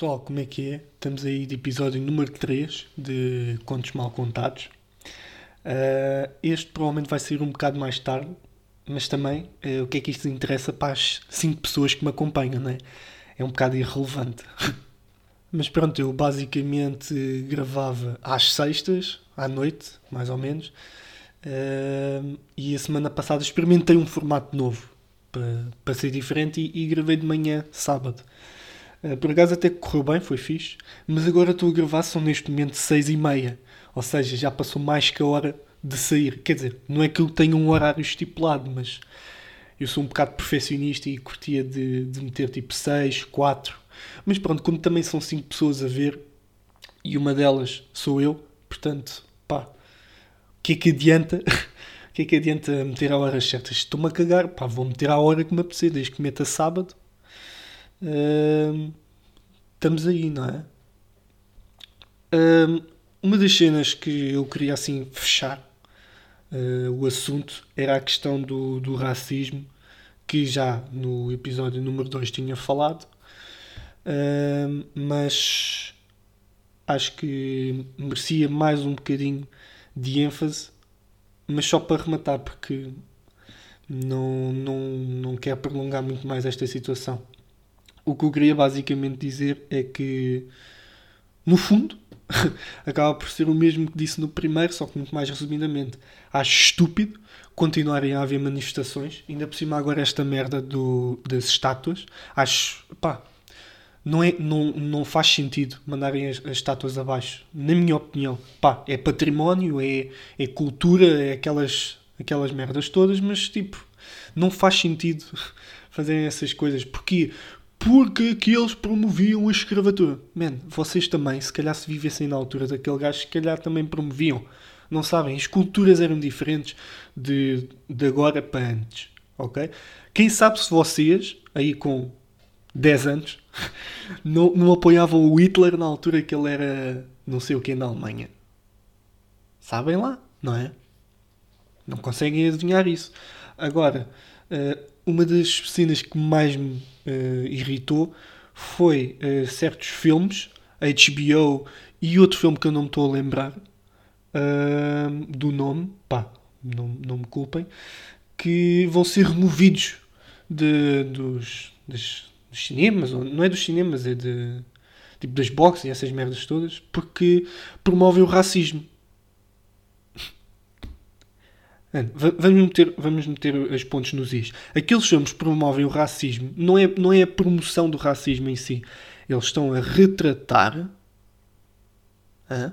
pessoal, como é que é? Estamos aí de episódio número 3 de Contos Mal Contados. Uh, este provavelmente vai sair um bocado mais tarde, mas também uh, o que é que isto interessa para as 5 pessoas que me acompanham, não é? É um bocado irrelevante. mas pronto, eu basicamente gravava às sextas, à noite, mais ou menos, uh, e a semana passada experimentei um formato novo para, para ser diferente e, e gravei de manhã, sábado. Uh, por acaso até correu bem, foi fixe, mas agora estou a gravar, são neste momento 6 e meia, ou seja, já passou mais que a hora de sair. Quer dizer, não é que eu tenha um horário estipulado, mas eu sou um bocado perfeccionista e curtia de, de meter tipo 6, 4. Mas pronto, como também são 5 pessoas a ver e uma delas sou eu, portanto, pá, o que é que adianta? O que é que adianta meter a horas certas? Estou-me a cagar, pá, vou meter a hora que me apetecer, desde que meta sábado Estamos aí, não é? Uma das cenas que eu queria assim fechar uh, o assunto era a questão do, do racismo, que já no episódio número 2 tinha falado, mas acho que merecia mais um bocadinho de ênfase, mas só para rematar, porque não, não, não quero prolongar muito mais esta situação. O que eu queria basicamente dizer é que, no fundo, acaba por ser o mesmo que disse no primeiro, só que muito mais resumidamente. Acho estúpido continuarem a haver manifestações, ainda por cima agora esta merda do, das estátuas. Acho, pá, não, é, não, não faz sentido mandarem as, as, estátuas abaixo, na minha opinião. Pá, é património, é, é cultura, é aquelas, aquelas merdas todas, mas tipo, não faz sentido fazerem essas coisas. Porquê? Porque que eles promoviam a escravatura. Man, vocês também, se calhar se vivessem na altura daquele gajo, se calhar também promoviam. Não sabem, as culturas eram diferentes de, de agora para antes, ok? Quem sabe se vocês, aí com 10 anos, não, não apoiavam o Hitler na altura que ele era não sei o que na Alemanha. Sabem lá, não é? Não conseguem adivinhar isso. Agora, eh, uma das cenas que mais me uh, irritou foi uh, certos filmes, HBO e outro filme que eu não me estou a lembrar uh, do nome, pá, não, não me culpem, que vão ser removidos de, dos, dos, dos cinemas, ou, não é dos cinemas, é de tipo das boxes e essas merdas todas, porque promovem o racismo. Vamos meter, vamos meter os pontos nos is. Aqueles filmes que promovem o racismo não é, não é a promoção do racismo em si. Eles estão a retratar. Hein?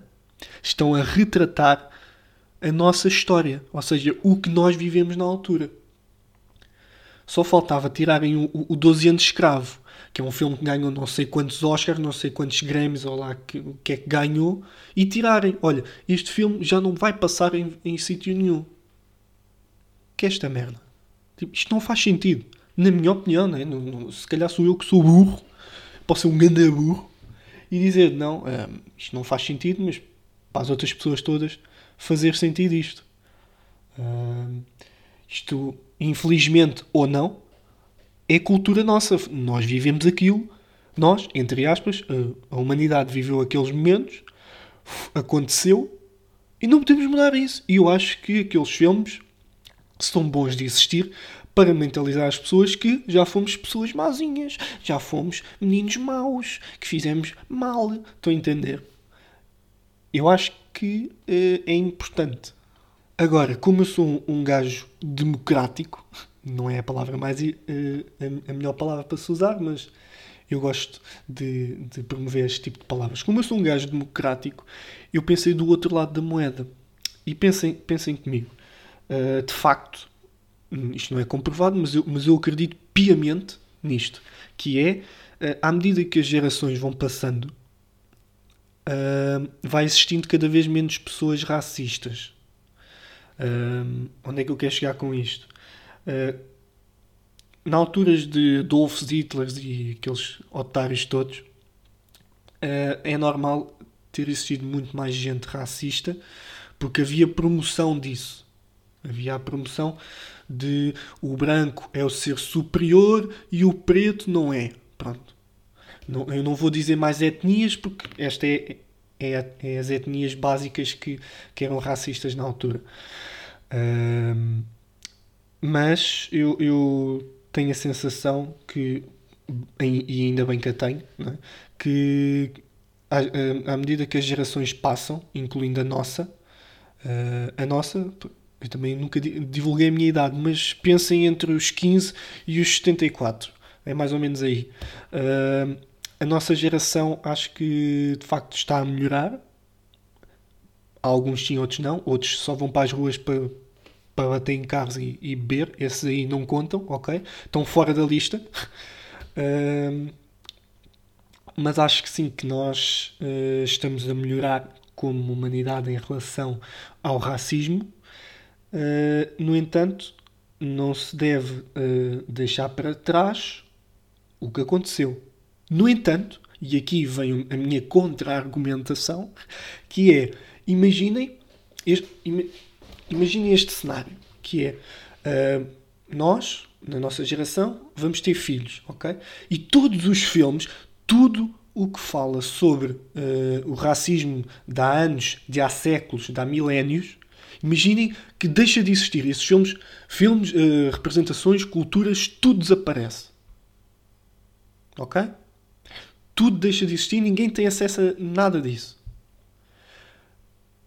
Estão a retratar a nossa história. Ou seja, o que nós vivemos na altura. Só faltava tirarem o, o 12 anos escravo, que é um filme que ganhou não sei quantos Oscars, não sei quantos Grammys, ou lá que, o que é que ganhou, e tirarem. Olha, este filme já não vai passar em, em sítio nenhum que é esta merda? Tipo, isto não faz sentido. Na minha opinião, né? se calhar sou eu que sou burro, posso ser um grande burro, e dizer, não, é, isto não faz sentido, mas para as outras pessoas todas fazer sentido isto. Uh, isto, infelizmente ou não, é cultura nossa. Nós vivemos aquilo, nós, entre aspas, a, a humanidade viveu aqueles momentos, aconteceu, e não podemos mudar isso. E eu acho que aqueles filmes são bons de existir para mentalizar as pessoas que já fomos pessoas mazinhas, já fomos meninos maus, que fizemos mal. Estão a entender? Eu acho que uh, é importante. Agora, como eu sou um, gajo democrático, não é a palavra mais uh, a, a, melhor palavra para se usar, mas eu gosto de, de promover este tipo de palavras. Como eu sou um gajo democrático, eu pensei do outro lado da moeda. E pensem, pensem comigo uh, de facto, hum, isto não é comprovado, mas eu, mas eu acredito piamente nisto, que é, uh, à medida que as gerações vão passando, uh, vai existindo cada vez menos pessoas racistas. onde é que eu quero chegar com isto? na alturas de Adolf Hitler e aqueles otários todos, é normal ter existido muito mais gente racista porque havia promoção disso. Havia a promoção de o branco é o ser superior e o preto não é. Pronto. Não, eu não vou dizer mais etnias, porque esta é, é, é as etnias básicas que, que eram racistas na altura. Um, mas eu, eu tenho a sensação que, e ainda bem que a tenho, é? que à, à, medida que as gerações passam, incluindo a nossa, uh, a nossa, eu também nunca divulguei a minha idade, mas pensem entre os 15 e os 74. É mais ou menos aí. Uh, a nossa geração acho que de facto está a melhorar. Alguns sim, outros não. Outros só vão para as ruas para, para bater em carros e, e beber. Esses aí não contam, ok? Estão fora da lista. Uh, mas acho que sim, que nós uh, estamos a melhorar como humanidade em relação ao racismo. Uh, no entanto, não se deve uh, deixar para trás o que aconteceu. No entanto, e aqui vem a minha contra-argumentação, que é, imaginem este, imaginem este cenário, que é, uh, nós, na nossa geração, vamos ter filhos, ok? E todos os filmes, tudo o que fala sobre uh, o racismo de há anos, de há séculos, de há milénios, imaginem que deixa de existir. Esses filmes, filmes uh, representações, culturas, tudo desaparece. Ok? Tudo deixa de existir, ninguém tem acesso a nada disso.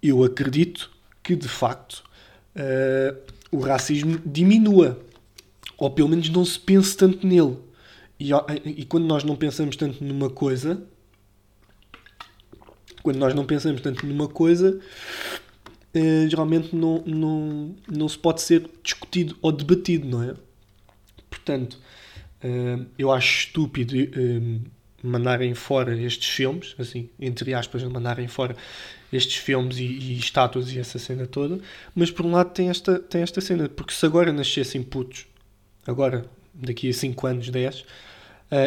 Eu acredito que, de facto, uh, o racismo diminua. Ou pelo menos não se pense tanto nele. E, e quando nós não pensamos tanto numa coisa, quando nós não pensamos tanto numa coisa, uh, geralmente não, não, não se pode ser discutido ou debatido, não é? Portanto, uh, eu acho estúpido uh, mandarem fora estes filmes, assim, entre aspas, mandarem fora estes filmes e, e, estátuas e essa cena toda, mas por um lado tem esta, tem esta cena, porque se agora nascessem putos, agora, daqui a 5 anos, 10, uh,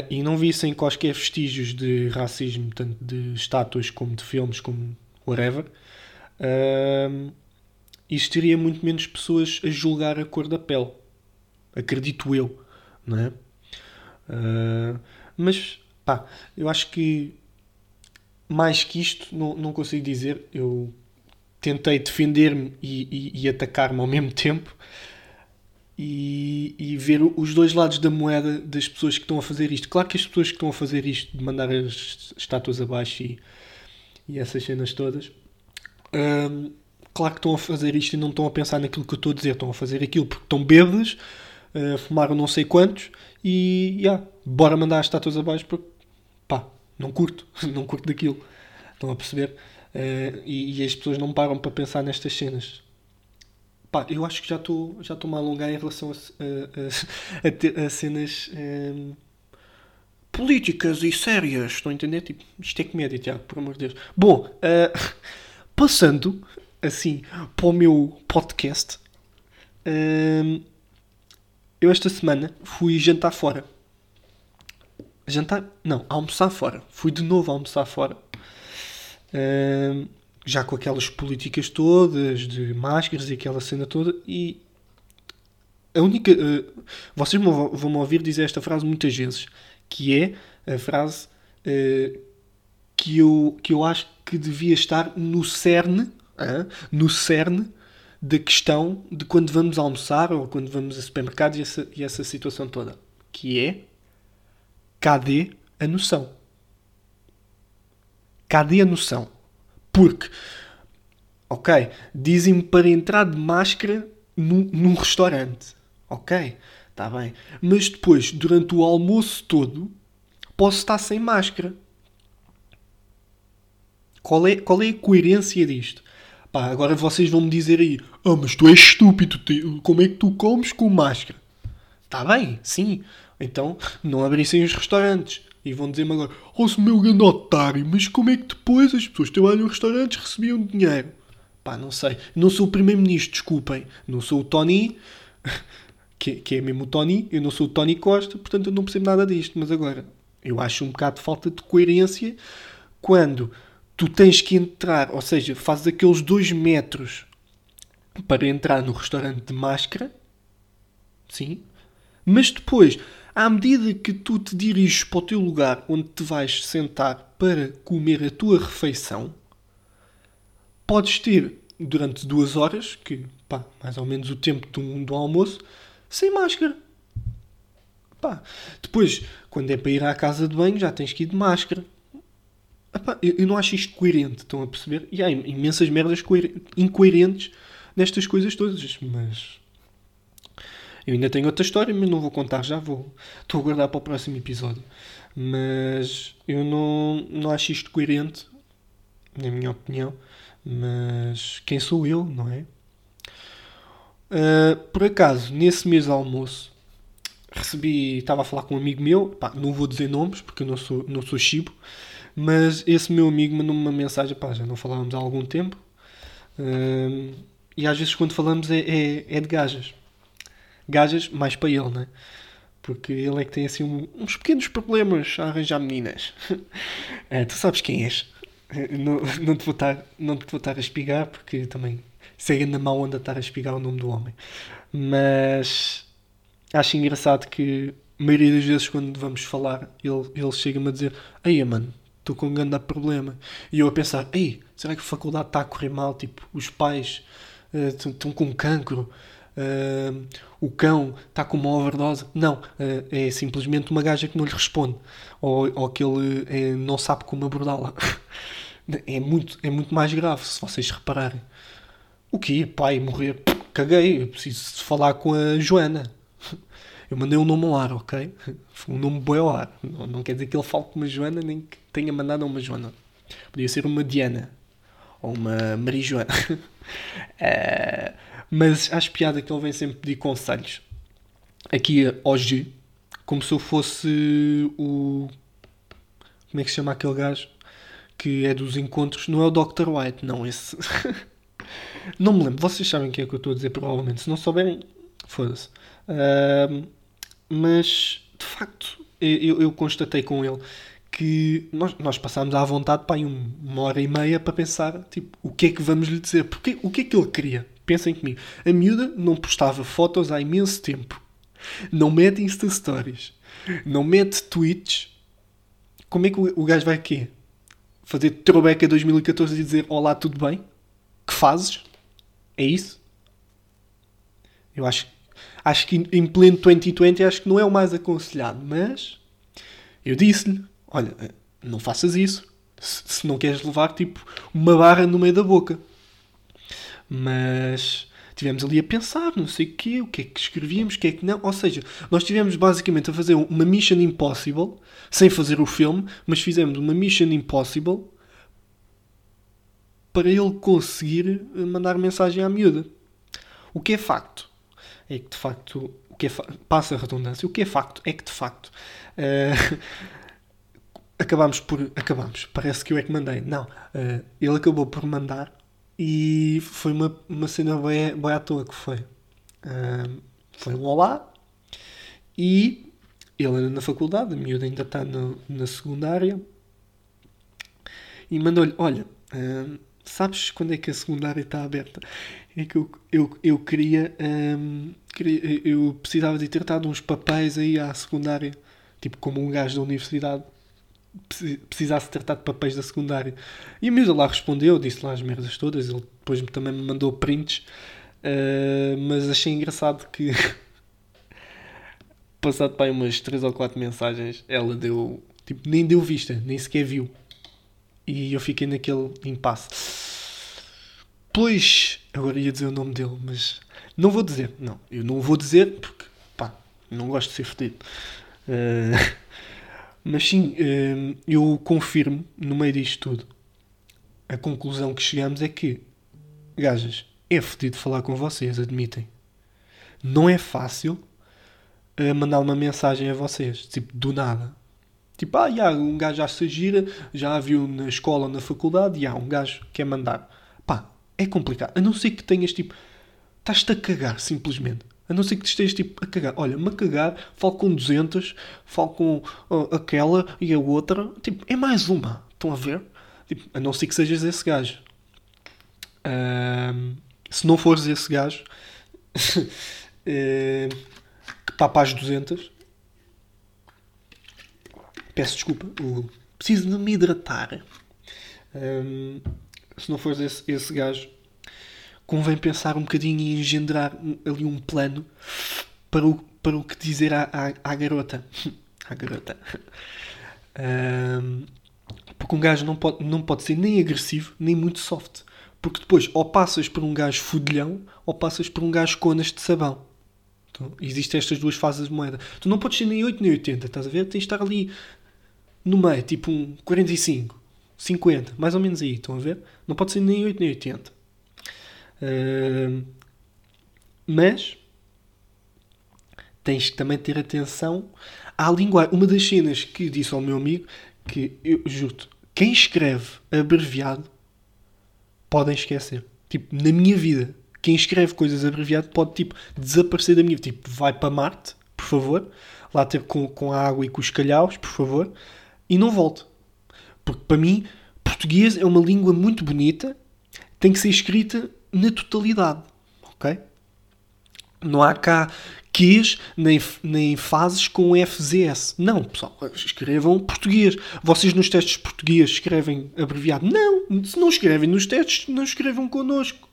e não vissem quaisquer vestígios de racismo, tanto de estátuas como de filmes, como whatever, uh, existiria muito menos pessoas a julgar a cor da pele. Acredito eu, não é? Uh, mas, pá, eu acho que mais que isto não, não consigo dizer. Eu tentei defender-me e, e, e atacar-me ao mesmo tempo e, e, ver os dois lados da moeda das pessoas que estão a fazer isto. Claro que as pessoas que estão a fazer isto, de mandar as estátuas abaixo e, e essas cenas todas, claro que estão a fazer isto e não estão a pensar naquilo que eu estou a dizer, estão a fazer aquilo porque estão bêbados, uh, fumaram não sei quantos e yeah, bora mandar as estátuas abaixo porque pá, não curto, não curto daquilo. Estão a perceber? Uh, e, e, as pessoas não param para pensar nestas cenas. Pá, eu acho que já estou já estou a alongar em relação a, a, a, a cenas um, políticas e sérias. Estão a entender? Tipo, isto é comédia, Tiago, por amor de Deus. Bom, uh, passando assim para o meu podcast, uh, eu esta semana fui jantar fora jantar, não, almoçar fora. Fui de novo almoçar fora. Uh, já com aquelas políticas todas de máscaras e aquela cena toda. E a única. Uh, vocês vão, vão ouvir dizer esta frase muitas vezes, que é a frase uh, que, eu, que eu acho que devia estar no cerne, no cerne da questão de quando vamos almoçar ou quando vamos a supermercados e essa, e essa situação toda. Que é Cadê a noção? Cadê a noção? Porque, ok, dizem-me para entrar de máscara num, num restaurante. Ok, está bem. Mas depois, durante o almoço todo, posso estar sem máscara. Qual é, qual é a coerência disto? Pá, agora vocês vão me dizer aí: Ah, mas tu és estúpido, como é que tu comes com máscara? Está bem, sim. Então não abrissem os restaurantes. E vão dizer-me agora: Oh, meu grande otário, mas como é que depois as pessoas que trabalham em restaurantes recebiam dinheiro? Pá, não sei. Não sou o primeiro-ministro, desculpem. Não sou o Tony, que, que é mesmo o Tony. Eu não sou o Tony Costa, portanto eu não percebo nada disto. Mas agora, eu acho um bocado de falta de coerência quando tu tens que entrar, ou seja, fazes aqueles dois metros para entrar no restaurante de máscara, sim, mas depois à medida que tu te diriges para o teu lugar onde te vais sentar para comer a tua refeição, podes ter durante duas horas, que pá, mais ou menos o tempo do, do almoço, sem máscara. Pá. Depois, quando é para ir à casa de banho, já tens que ir de máscara. Epá, eu, eu, não acho isto coerente, estão a perceber? E há imensas merdas incoerentes nestas coisas todas, mas eu ainda tenho outra história, mas não vou contar, já vou. Estou a guardar para o próximo episódio. Mas eu não, não acho isto coerente, na minha opinião. Mas quem sou eu, não é? Uh, por acaso, nesse mês de almoço, recebi. Estava a falar com um amigo meu, pá, não vou dizer nomes porque eu não sou, não sou chibo, mas esse meu amigo mandou-me uma mensagem, pá, já não falávamos há algum tempo. Uh, e às vezes quando falamos é, é, é de gajas gajas mais para ele, né? Porque ele é que tem assim um, uns pequenos problemas a arranjar meninas. é, tu sabes quem és. Não, não, te vou estar, não te vou a espigar porque também segue na má onda estar a espigar o nome do homem. Mas acho engraçado que a maioria das vezes quando vamos falar ele, ele chega-me a dizer Ei mano, estou com um grande problema. E eu a pensar, ei, será que a faculdade está a correr mal? Tipo, os pais uh, estão com cancro uh, o cão está com uma overdose. Não, uh, é simplesmente uma gaja que não lhe responde. Ou, ou que ele não sabe como abordá-la. é, muito, é muito mais grave, se vocês repararem. O quê? Pai, morrer? Caguei, eu preciso falar com a Joana. Eu mandei um nome ao ar, ok? Um nome boi ao ar. Não, não quer dizer que ele fale com uma Joana, nem que tenha mandado a uma Joana. Podia ser uma Diana. Ou uma Maria Joana. uh, Mas acho piada que ele vem sempre pedir conselhos. Aqui hoje, como se eu fosse o. Como é que se chama aquele gajo? Que é dos encontros. Não é o Dr. White, não, esse. não me lembro. Vocês sabem o que é que eu estou a dizer, provavelmente. Se não souberem, foda-se. Uh, mas, de facto, eu, eu, constatei com ele que nós, nós passámos à vontade para aí uma hora e meia para pensar tipo, o que é que vamos lhe dizer. Porque, o que é que ele queria? Pensem comigo. A miúda não postava fotos há imenso tempo. Não mete Insta Stories. Não mete tweets. Como é que o gajo vai quê? Fazer throwback a 2014 e dizer Olá, tudo bem? Que fazes? É isso? Eu acho, acho que em pleno 2020 acho que não é o mais aconselhado. Mas eu disse-lhe: Olha, não faças isso. Se, se não queres levar tipo uma barra no meio da boca. Mas tivemos ali a pensar, não sei o quê, o que é que escrevíamos, o que é que não. Ou seja, nós tivemos basicamente a fazer uma Mission Impossible, sem fazer o filme, mas fizemos uma Mission Impossible para ele conseguir eh, mandar mensagem à miúda. O que é facto é que de facto, o que é passa a redundância, o que é facto é que de facto uh, acabámos por. Acabámos, parece que eu é que mandei. Não, uh, ele acabou por mandar e foi uma, uma cena bem, bem à toa que foi. Uh, foi um olá e ele anda na faculdade, a miúda ainda está no, na secundária e mandou-lhe: Olha, uh, sabes quando é que a secundária está aberta? É que eu, eu, eu queria, um, queria, Eu precisava de ter dado uns papéis aí à secundária, tipo como um gajo da universidade precisasse tratar de papéis da secundária. E a miúda lá respondeu, disse lá as merdas todas, ele depois também me mandou prints, uh, mas achei engraçado que passado para umas 3 ou 4 mensagens, ela deu, tipo, nem deu vista, nem sequer viu. E eu fiquei naquele impasse. Pois, agora ia dizer o nome dele, mas não vou dizer, não, eu não vou dizer porque, pá, não gosto de ser fedido. Uh, Mas sim, hum, eu confirmo, no meio disto tudo, a conclusão que chegamos é que, gajas, é fodido falar com vocês, admitem. Não é fácil uh, mandar uma mensagem a vocês, tipo, do nada. Tipo, ah, já, um gajo já se gira, já a viu na escola, na faculdade, e há um gajo quer mandar. Pá, é complicado. A não ser que tenhas, tipo, estás-te a cagar, simplesmente. A não ser que te estejas tipo a cagar. Olha-me a cagar, falo com 200, falo com uh, aquela e a outra. Tipo, é mais uma. Estão a ver? Tipo, a não ser que sejas esse gajo. Uh, se não fores esse gajo uh, que as 200, Peço desculpa. Preciso de me hidratar. Um, se não fores esse, esse gajo, convém pensar um bocadinho e engendrar ali um plano para o, para o que dizer à, à, à garota. à garota. Um, porque um gajo não pode, não pode ser nem agressivo, nem muito soft. Porque depois, ou passas por um gajo fudilhão, ou passas por um gajo conas de sabão. Então, existem estas duas fases de moeda. Tu não podes ser nem 8 nem 80, estás a ver? Tens de estar ali no meio, tipo um 45, 50, mais ou menos aí, estão a ver? Não pode ser nem 8 nem 80. Uh, mas tens que também ter atenção à linguagem. Uma das cenas que disse ao meu amigo, que eu juro quem escreve abreviado podem esquecer. Tipo, na minha vida, quem escreve coisas abreviado pode, tipo, desaparecer da minha vida. Tipo, vai para Marte, por favor, lá ter com, com a água e com os calhaus, por favor, e não volte. Porque, para mim, português é uma língua muito bonita, tem que ser escrita na totalidade, ok? Não há cá Qs nem, nem fases com FZS. Não, pessoal, escrevam português. Vocês nos testes português escrevem abreviado? Não, se não escrevem nos testes, não escrevam connosco.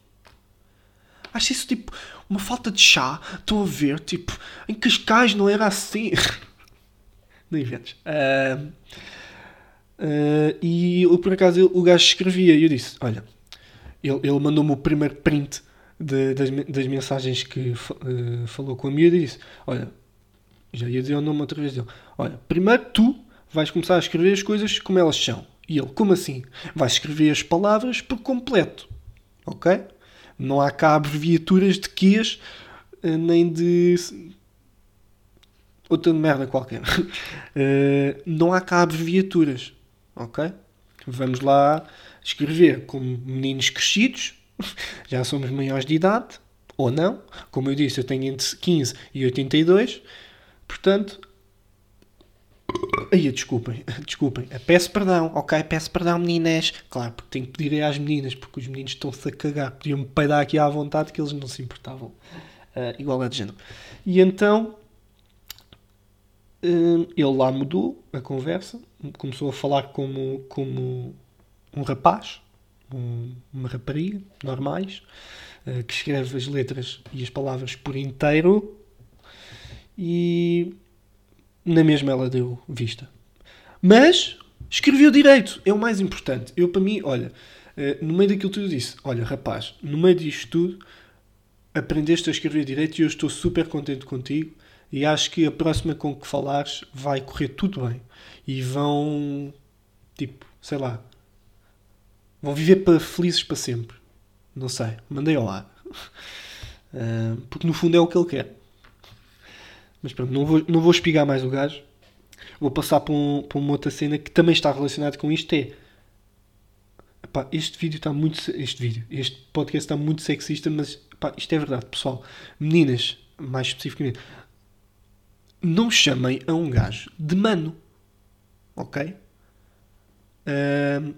Acho isso tipo uma falta de chá. Estão a ver? Tipo, em Cascais não era assim. não inventes. Uh, uh, e eu, por acaso o gajo escrevia e eu disse: Olha, ele, ele mandou-me o primeiro print de, das, das, mensagens que uh, falou com a miúda e disse: Olha, já ia dizer o nome outra vez dele. Olha, primeiro tu vais começar a escrever as coisas como elas são. E ele, como assim? Vais escrever as palavras por completo. Ok? Não há cá abreviaturas de quês, uh, nem de. Outra merda qualquer. uh, não há cá abreviaturas. Ok? Vamos lá escrever como meninos crescidos já somos maiores de idade, ou não. Como eu disse, eu tenho entre 15 e 82. Portanto. Aí, desculpem, desculpem. Peço perdão, ok? Peço perdão, meninas. Claro, porque tenho que pedir às meninas, porque os meninos estão-se a cagar. Podiam-me peidar aqui à vontade que eles não se importavam. Uh, igualdade de género. E então. Uh, ele lá mudou a conversa, começou a falar como, como um rapaz, um, uma rapariga, normais, uh, que escreve as letras e as palavras por inteiro e na mesma ela deu vista. Mas escreveu direito, é o mais importante. Eu, para mim, olha, uh, no meio daquilo tudo disse: Olha, rapaz, no meio disto tudo, aprendeste a escrever direito e eu estou super contente contigo. E acho que a próxima com que falares vai correr tudo bem. E vão, tipo, sei lá, Vão viver para felizes para sempre. Não sei. Mandei ar. Uh, porque no fundo é o que ele quer. Mas pronto, não vou, não vou espigar mais o gajo. Vou passar para, um, para uma outra cena que também está relacionada com isto. É epá, este vídeo está muito. Este vídeo, este podcast está muito sexista, mas epá, isto é verdade, pessoal. Meninas, mais especificamente, não chamem a um gajo de mano. Ok? Uh,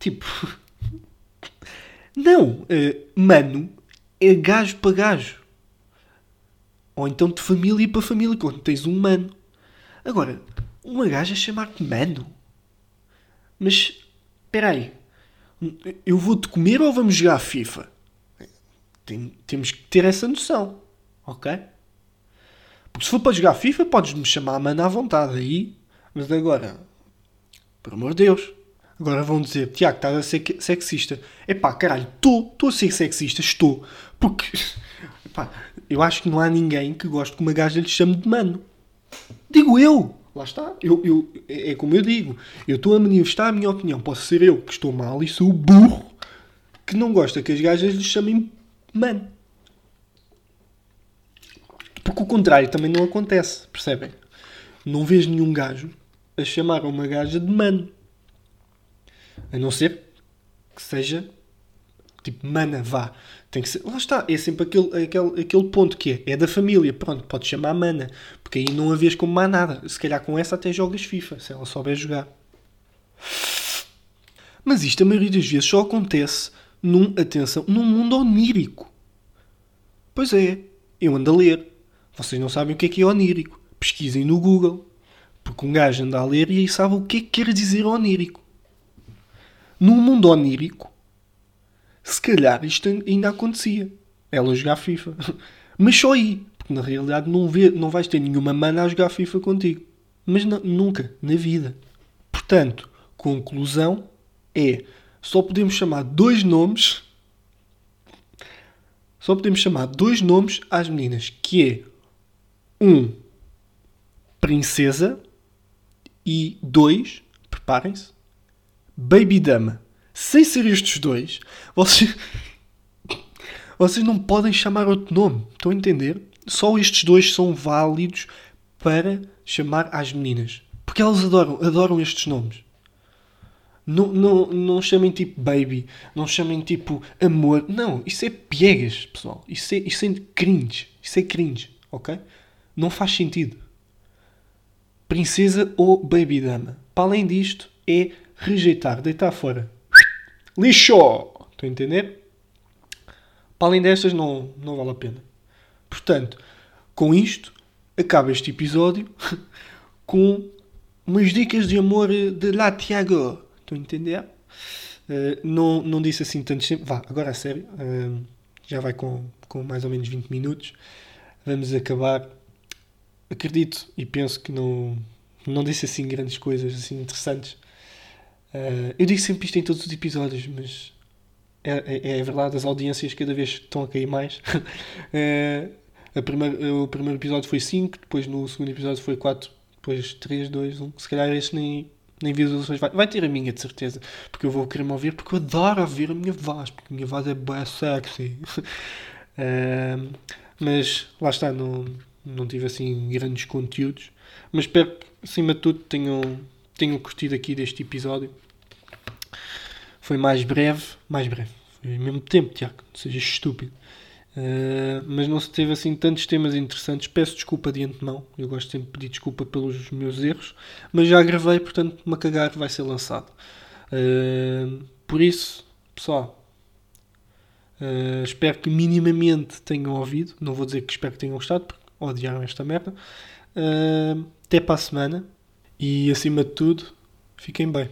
Tipo. Não! Uh, mano é gajo para gajo. Ou então de família para família, quando tens um mano. Agora, uma gaja chamar-te mano? Mas, espera aí. Eu vou-te comer ou vamos jogar FIFA? Tem, temos que ter essa noção. Ok? Porque se for para jogar FIFA, podes-me chamar mano à vontade aí. Mas agora, por amor de Deus. Agora vão dizer, Tiago, estás a ser sexista. Epá, caralho, estou, estou a ser sexista, estou. Porque, epá, eu acho que não há ninguém que goste que uma gaja lhe chame de mano. Digo eu. Lá está. Eu, eu, é, é como eu digo. Eu estou a manifestar a minha opinião. Posso ser eu que estou mal e sou o burro que não gosta que as gajas lhe chamem mano. Porque o contrário também não acontece, percebem? Não vejo nenhum gajo a chamar uma gaja de mano. A não ser que seja tipo, mana, vá. Tem que ser, lá está, é sempre aquele, aquele, aquele ponto que é, é da família, pronto, pode chamar mana, porque aí não a vês como má nada. Se calhar com essa até jogas FIFA, se ela souber jogar. Mas isto a maioria das vezes só acontece num, atenção, num mundo onírico. Pois é, eu ando a ler. Vocês não sabem o que é que é onírico. Pesquisem no Google. Porque um gajo anda a ler e sabe o que é que quer dizer onírico. Num mundo onírico, se calhar isto ainda acontecia. Ela jogar FIFA. Mas só aí. Porque na realidade não, vê, não vais ter nenhuma mana a jogar FIFA contigo. Mas não, nunca, na vida. Portanto, conclusão é só podemos chamar dois nomes. Só podemos chamar dois nomes às meninas, que é um princesa e dois, preparem-se, baby dama. Sem ser estes dois, vocês, vocês não podem chamar outro nome. Estão a entender? Só estes dois são válidos para chamar às meninas. Porque elas adoram, adoram estes nomes. Não, não, não chamem tipo baby, não chamem tipo amor. Não, isso é piegas, pessoal. Isso é, isso é cringe. Isso é cringe, ok? Não faz sentido. Princesa ou baby dama. Para além disto, é rejeitar, deitar fora. Lixo! Estão a entender? Para além destas, não, não vale a pena. Portanto, com isto, acaba este episódio com umas dicas de amor de La Tiago. Estão a entender? Uh, não, não disse assim tanto tempo. Vá, agora a sério. Uh, já vai com, com mais ou menos 20 minutos. Vamos acabar. Acredito e penso que não, não disse assim grandes coisas assim interessantes. Uh, eu digo sempre isto em todos os episódios, mas é, é, é verdade, as audiências cada vez estão a cair mais. a primeira, o primeiro episódio foi 5, depois no segundo episódio foi 4, depois 3, 2, 1. Se calhar este nem, nem visualizações vai, vai ter a minha de certeza, porque eu vou querer me ouvir, porque eu adoro ouvir a minha voz, porque a minha voz é bem sexy. uh, mas lá está, não, não tive assim grandes conteúdos, mas espero que acima de tudo tenham, tenham curtido aqui deste episódio. Foi mais breve, mais breve, foi ao mesmo tempo, Tiago, não seja estúpido. Uh, mas não se teve assim tantos temas interessantes. Peço desculpa de antemão, eu gosto sempre de pedir desculpa pelos meus erros, mas já gravei, portanto, uma cagar vai ser lançado. Uh, por isso, pessoal, uh, espero que minimamente tenham ouvido. Não vou dizer que espero que tenham gostado, porque odiaram esta merda. até para a semana e, acima de tudo, fiquem bem.